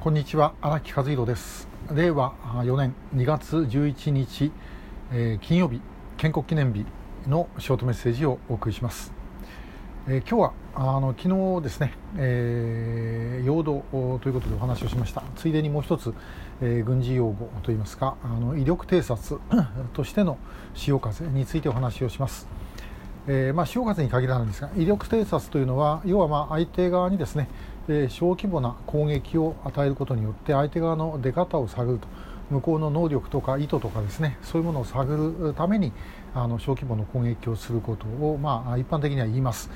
こんにちは荒木和弘です。令和4年2月11日、えー、金曜日建国記念日のショートメッセージをお送りします、えー、今日はあの昨日ですね、えー、陽動ということでお話をしました。ついでにもう一つ、えー、軍事用語といいますかあの威力偵察としての潮風についてお話をします。えー、まあ、潮風に限らないんですが威力偵察というのは要はま相手側にですねで小規模な攻撃を与えることによって相手側の出方を探ると向こうの能力とか意図とかですねそういうものを探るためにあの小規模の攻撃をすることを、まあ、一般的には言います。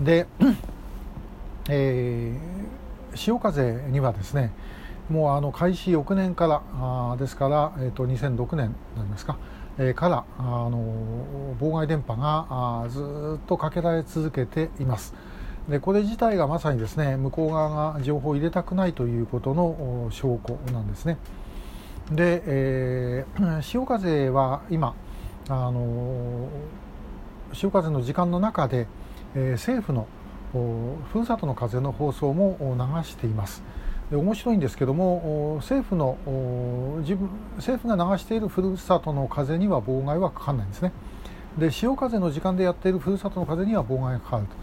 で、えー、潮風にはですねもうあの開始翌年からあですから、えー、と2006年になりますか、えー、からあの妨害電波があずっとかけられ続けています。でこれ自体がまさにですね向こう側が情報を入れたくないということの証拠なんですね。で、えー、潮風は今あの潮風の時間の中で、えー、政府のふるさとの風の放送も流しています。面白いんですけども政府の自分政府が流しているふるさとの風には妨害はかかんないんですね。で潮風の時間でやっているふるさとの風には妨害がかかると。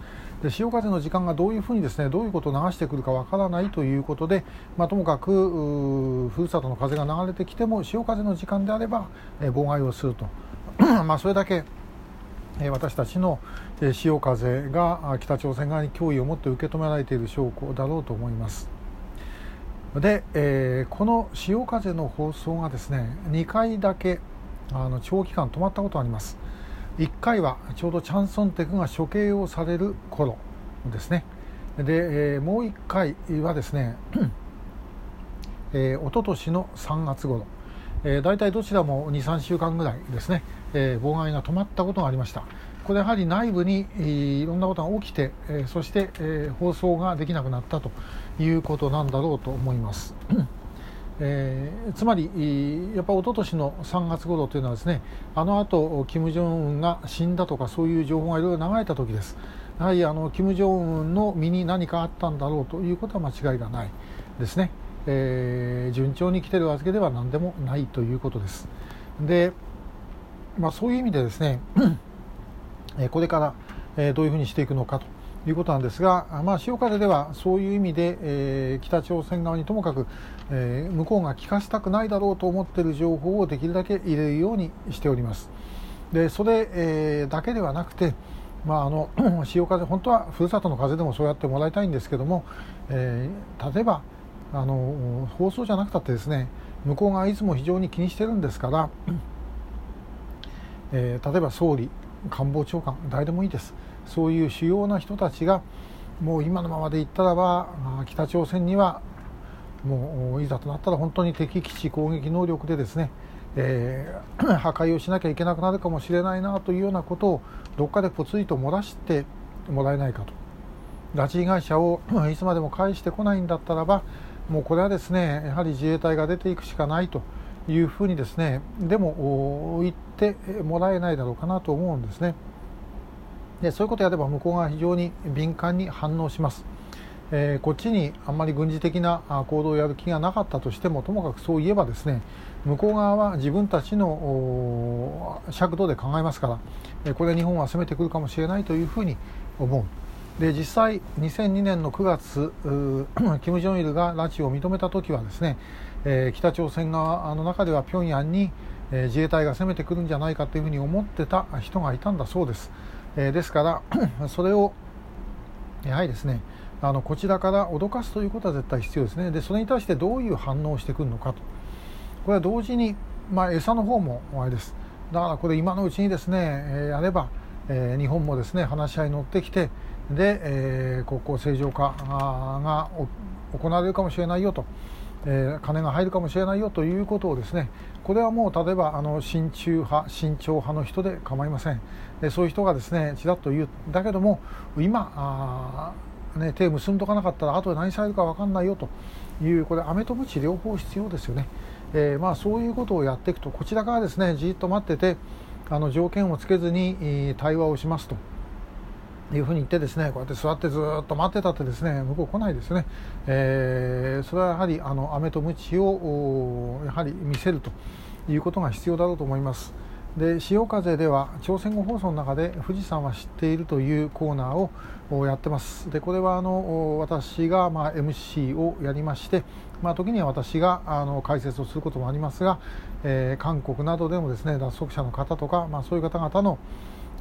で潮風の時間がどういうふうにですねどういうことを流してくるかわからないということで、まあ、ともかくふるさとの風が流れてきても潮風の時間であれば、え妨害をすると まあそれだけ私たちの潮風が北朝鮮側に脅威を持って受け止められている証拠だろうと思います。で、えー、この潮風の放送がですね2回だけあの長期間止まったことがあります。1回はちょうどチャンソンテクが処刑をされる頃ですね。で、えー、もう1回はですね、えー、一昨年の3月頃、えー、大体どちらも23週間ぐらいですね、えー、妨害が止まったことがありました。これやはり内部にいろんなことが起きて、え、そして、え、放送ができなくなったということなんだろうと思います。えー、つまりやっぱ一昨年の3月頃というのはですねあの後金正恩が死んだとかそういう情報がいろいろ流れた時です。やはりあの金正恩の身に何かあったんだろうということは間違いがないですね、えー、順調に来てるわけでは何でもないということです。で、まあ、そういう意味でですねこれからどういうふうにしていくのかということなんですが、まあ、潮風ではそういう意味で、えー、北朝鮮側にともかく、えー、向こうが聞かせたくないだろうと思っている情報をできるだけ入れるようにしております。でそれ、えー、だけではなくて、まあ、あの 潮風本当はふるさとの風でもそうやってもらいたいんですけども、え、例えばあの放送じゃなくたってですね向こうがいつも非常に気にしてるんですから、え、例えば総理官房長官誰でもいいです。そういう主要な人たちがもう今のままでいったらば北朝鮮にはもういざとなったら本当に敵基地攻撃能力でですね、えー、破壊をしなきゃいけなくなるかもしれないなというようなことをどっかでぽつりと漏らしてもらえないかと。拉致被害者を いつまでも返してこないんだったらばもうこれはですねやはり自衛隊が出ていくしかないと。いうふうにですねでも言ってもらえないだろうかなと思うんですね。でそういうことをやれば向こうが非常に敏感に反応します、えー、こっちにあんまり軍事的な行動をやる気がなかったとしてもともかくそう言えばですね向こう側は自分たちの尺度で考えますからこれ日本は攻めてくるかもしれないというふうに思うで実際2002年の9月金正日が拉致を認めた時はですね、えー、北朝鮮側の中では平壌に自衛隊が攻めてくるんじゃないかというふうに思ってた人がいたんだそうです。えー、ですから それをやはりですねあのこちらから脅かすということは絶対必要ですねでそれに対してどういう反応をしてくるのかとこれは同時に、まあ、餌の方もあれですだからこれ今のうちにですね、え、やれば、え、日本もですね話し合いに乗ってきてで、えー、国交正常化が行われるかもしれないよと。えー、金が入るかもしれないよということをですねこれはもう例えばあの親中派親朝派の人で構いません。でそういう人がですねちらっと言うだけども今あ、ね、手を結んどかなかったら後で何されるか分かんないよというこれ飴と鞭両方必要ですよね、えー、まあ、そういうことをやっていくとこちらからですねじっと待っててあの条件をつけずに対話をしますと。いうふうに言ってですねこうやって座ってずっと待ってたってですね向こう来ないですね、えー、それはやはりあの飴と鞭をやはり見せるということが必要だろうと思います。で潮風では朝鮮語放送の中で富士山は知っているというコーナーをやってますでこれはあの私がまあ MC をやりまして、まあ、時には私があの解説をすることもありますが、えー、韓国などでもですね脱足者の方とか、まあ、そういう方々の、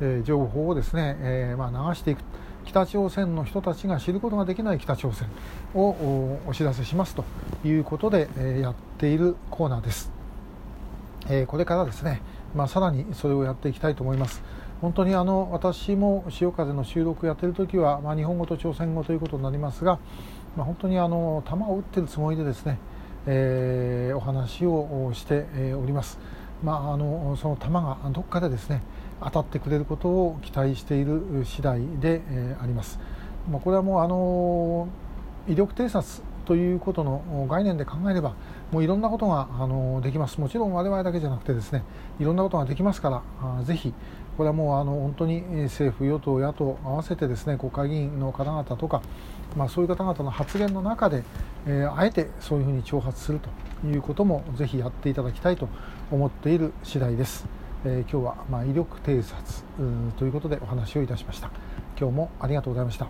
え、情報をですね、え、ま、流していく北朝鮮の人たちが知ることができない北朝鮮をお知らせしますということで、えやっているコーナーです、えこれからですねまあ、さらにそれをやっていきたいと思います。本当にあの私も潮風の収録やってる時は、まあ、日本語と朝鮮語ということになりますが、まあ、本当にあの球を打ってるつもりでですね、えー、お話をしております。まあ、あのその球がどこかでですね当たってくれることを期待している次第で、えー、あります。まあ、これはもうあの威力偵察ということの概念で考えればもういろんなことがあのできますもちろん我々だけじゃなくてですねいろんなことができますからあぜひこれはもうあの本当に政府与党野党合わせてですね国会議員の方々とか、まあ、そういう方々の発言の中で、えー、あえてそういうふうに挑発するということもぜひやっていただきたいと思っている次第です。えー、今日はまあ威力偵察ということでお話をいたしました。今日もありがとうございました。